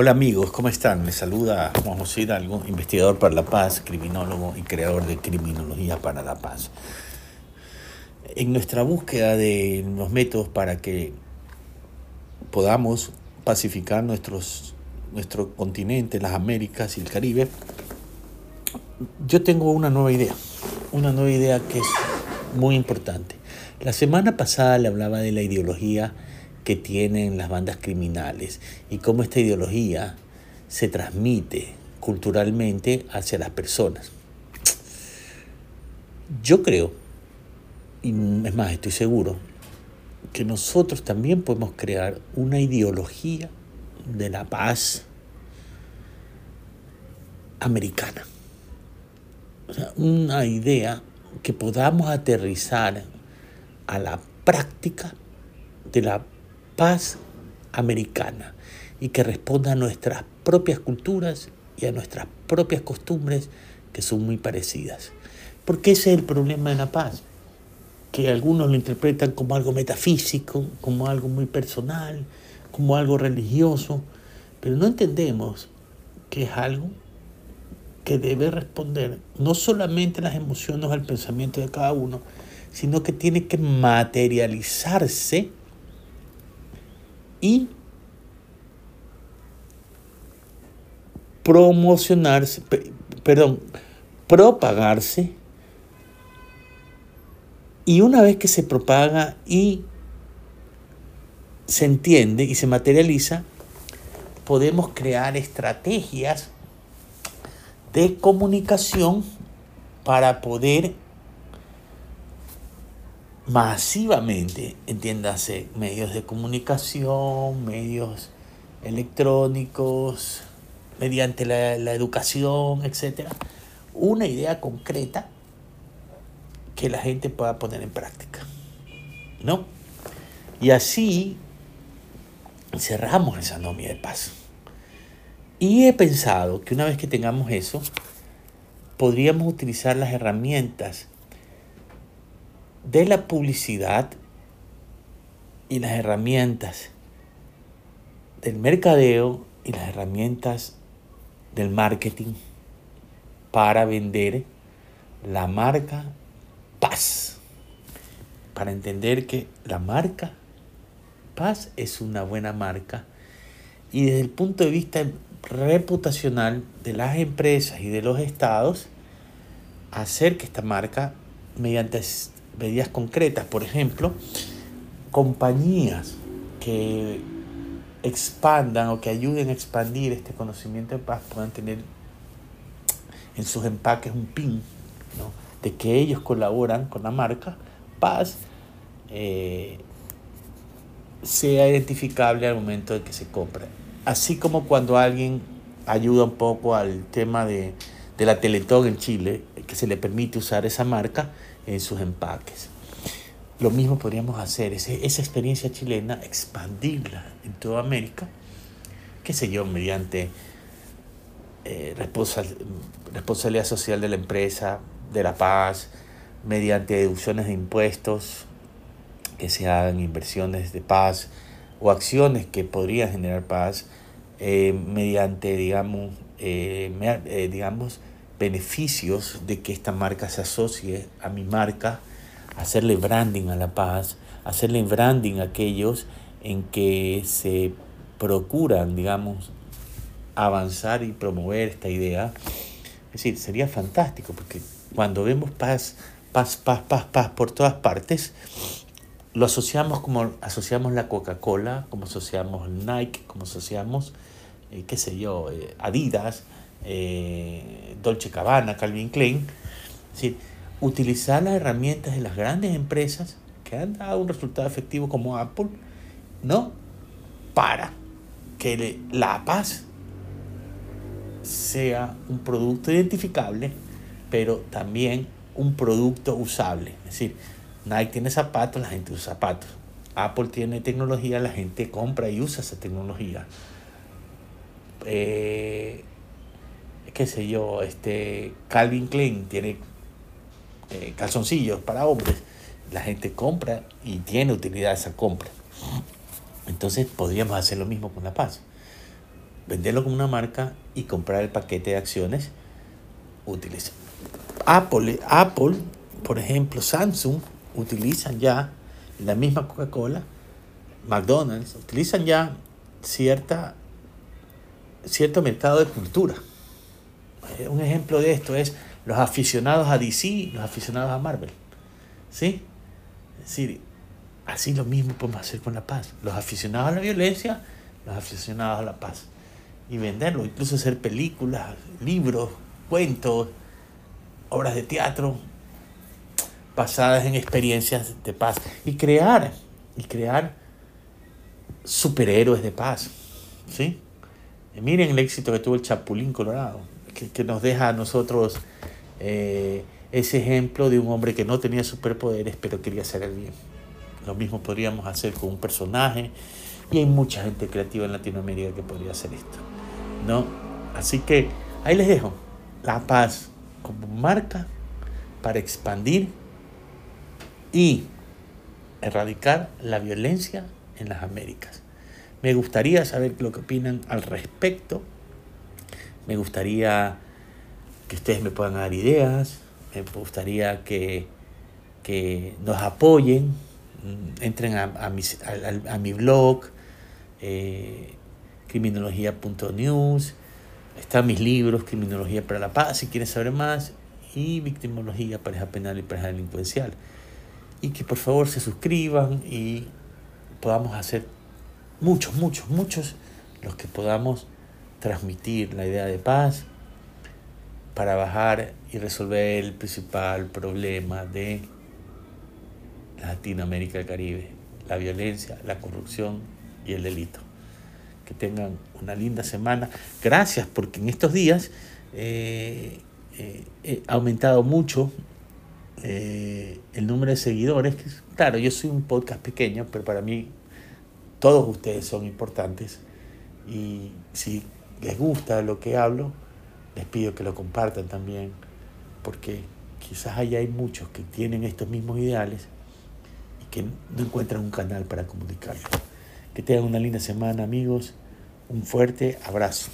Hola amigos, ¿cómo están? Les saluda Juan José Hidalgo, investigador para la paz, criminólogo y creador de Criminología para la Paz. En nuestra búsqueda de los métodos para que podamos pacificar nuestros, nuestro continente, las Américas y el Caribe, yo tengo una nueva idea, una nueva idea que es muy importante. La semana pasada le hablaba de la ideología que tienen las bandas criminales y cómo esta ideología se transmite culturalmente hacia las personas. Yo creo, y es más, estoy seguro, que nosotros también podemos crear una ideología de la paz americana. O sea, una idea que podamos aterrizar a la práctica de la paz americana y que responda a nuestras propias culturas y a nuestras propias costumbres que son muy parecidas. Porque ese es el problema de la paz, que algunos lo interpretan como algo metafísico, como algo muy personal, como algo religioso, pero no entendemos que es algo que debe responder no solamente las emociones o al pensamiento de cada uno, sino que tiene que materializarse y promocionarse, perdón, propagarse. Y una vez que se propaga y se entiende y se materializa, podemos crear estrategias de comunicación para poder masivamente, entiéndase, medios de comunicación, medios electrónicos, mediante la, educación, etc. Una idea concreta que la gente pueda poner en práctica. ¿No? Y así cerramos esa nomia de paz. Y he pensado que una vez que tengamos eso, podríamos utilizar las herramientas de la publicidad y las herramientas del mercadeo y las herramientas del marketing para vender la marca Paz. Para entender que la marca Paz es una buena marca y desde el punto de vista reputacional de las empresas y de los estados, hacer que esta marca, mediante medidas concretas. Por ejemplo, compañías que expandan o que ayuden a expandir este conocimiento de paz puedan tener en sus empaques un pin de que ellos colaboran con la marca paz eh, sea identificable al momento de que se compra. Así como cuando alguien ayuda un poco al tema de, de la Teletón en Chile, que se le permite usar esa marca, en sus empaques. Lo mismo podríamos hacer, ese, esa experiencia chilena, expandirla en toda América, qué sé yo, mediante eh, responsabilidad social de la empresa, de la paz, mediante deducciones de impuestos, que se hagan inversiones de paz o acciones que podrían generar paz, eh, mediante, digamos, eh, digamos, beneficios de que esta marca se asocie a mi marca, hacerle branding a la paz, hacerle branding a aquellos en que se procuran, digamos, avanzar y promover esta idea. Es decir, sería fantástico porque cuando vemos paz, paz, paz, paz, paz por todas partes, lo asociamos como asociamos la Coca-Cola, como asociamos Nike, como asociamos, eh, qué sé yo, eh, Adidas, eh, Dolce Cabana, Calvin Klein. Es decir, utilizar las herramientas de las grandes empresas que han dado un resultado efectivo como Apple, ¿no? Para que la paz sea un producto identificable, pero también un producto usable. Es decir, Nike tiene zapatos, la gente usa zapatos. Apple tiene tecnología, la gente compra y usa esa tecnología. Eh, qué sé yo, este Calvin Klein tiene eh, calzoncillos para hombres, la gente compra y tiene utilidad esa compra. Entonces podríamos hacer lo mismo con la paz. venderlo como una marca y comprar el paquete de acciones útiles. Apple, Apple, por ejemplo, Samsung utilizan ya la misma Coca-Cola, McDonald's, utilizan ya cierta, cierto mercado de cultura. Eh, un ejemplo de esto es los aficionados a DC, los aficionados a Marvel. ¿Sí? Es decir, así lo mismo podemos hacer con la paz. Los aficionados a la violencia, los aficionados a la paz. Y venderlo, incluso hacer películas, libros, cuentos, obras de teatro basadas en experiencias de paz. Y crear, y crear superhéroes de paz. ¿Sí? Miren el éxito que tuvo el Chapulín Colorado, que, nos deja a nosotros eh, ese ejemplo de un hombre que no tenía superpoderes, pero quería hacer el bien. Lo mismo podríamos hacer con un personaje, y hay mucha gente creativa en Latinoamérica que podría hacer esto. ¿no? Así que ahí les dejo la paz como marca para expandir y erradicar la violencia en las Américas. Me gustaría saber lo que opinan al respecto. Me gustaría que ustedes me puedan dar ideas. Me gustaría que, que nos apoyen. Mm, entren a, a, mi blog, eh, criminología.news. Están mis libros, Criminología para la Paz, si quieren saber más, y Victimología, Pareja Penal y Pareja Delincuencial. Y que por favor se suscriban y podamos hacer muchos, muchos, muchos los que podamos transmitir la idea de paz para bajar y resolver el principal problema de Latinoamérica y Caribe, la violencia, la corrupción y el delito. Que tengan una linda semana. Gracias porque en estos días eh, eh, ha aumentado mucho eh, el número de seguidores. Claro, yo soy un podcast pequeño, pero para mí todos ustedes son importantes y si les gusta lo que hablo, les pido que lo compartan también, porque quizás allá hay muchos que tienen estos mismos ideales y que no encuentran un canal para comunicarlo. Que tengan una linda semana amigos, un fuerte abrazo.